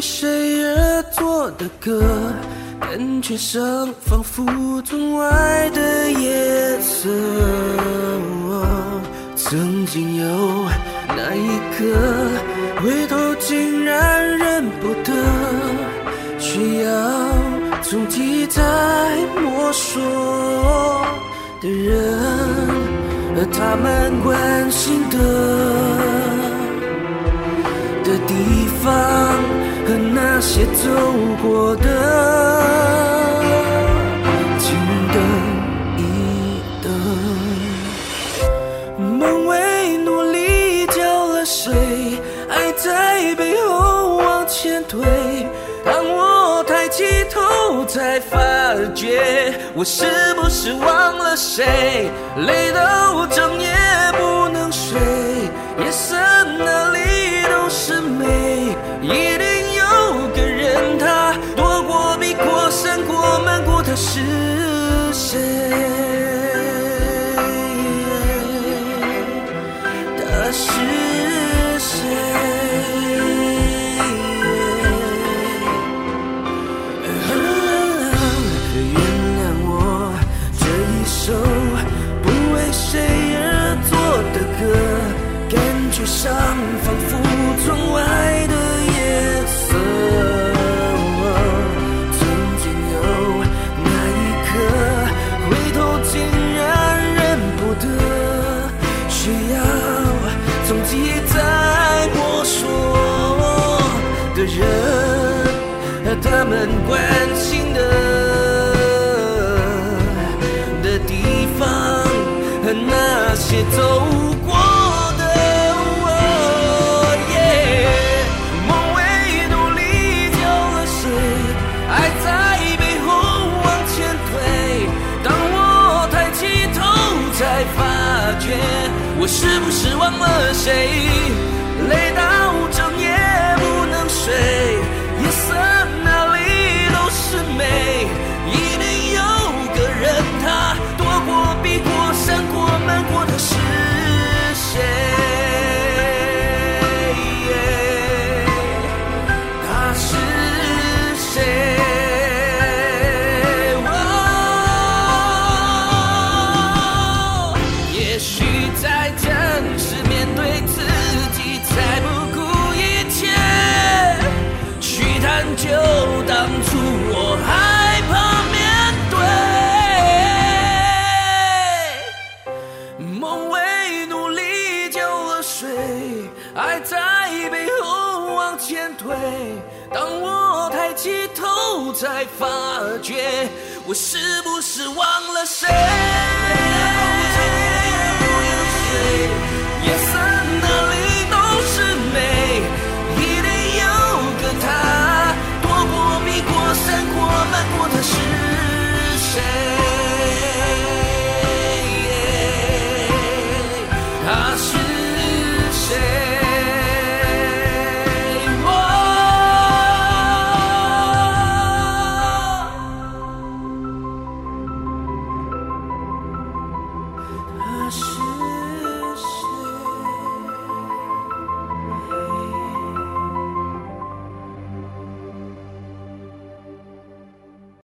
为谁而作的歌，感觉上仿佛窗外的夜色。曾经有那一刻，回头竟然认不得，需要重提再摸索的人，和他们关心的的地方那些走过的，请等一等。梦为努力浇了水，爱在背后往前推。当我抬起头，才发觉我是不是忘了谁？累到整夜不能睡，夜色上仿佛窗外的夜色。曾经有那一刻，回头竟然认不得，需要从记忆再摸索的人和，他们关心的的地方和那些走谁？梦为努力浇了水，爱在背后往前推。当我抬起头，才发觉我是不是忘了谁。夜色哪里都是美，一定有个他，躲过、避过、闪过、瞒过，他是谁？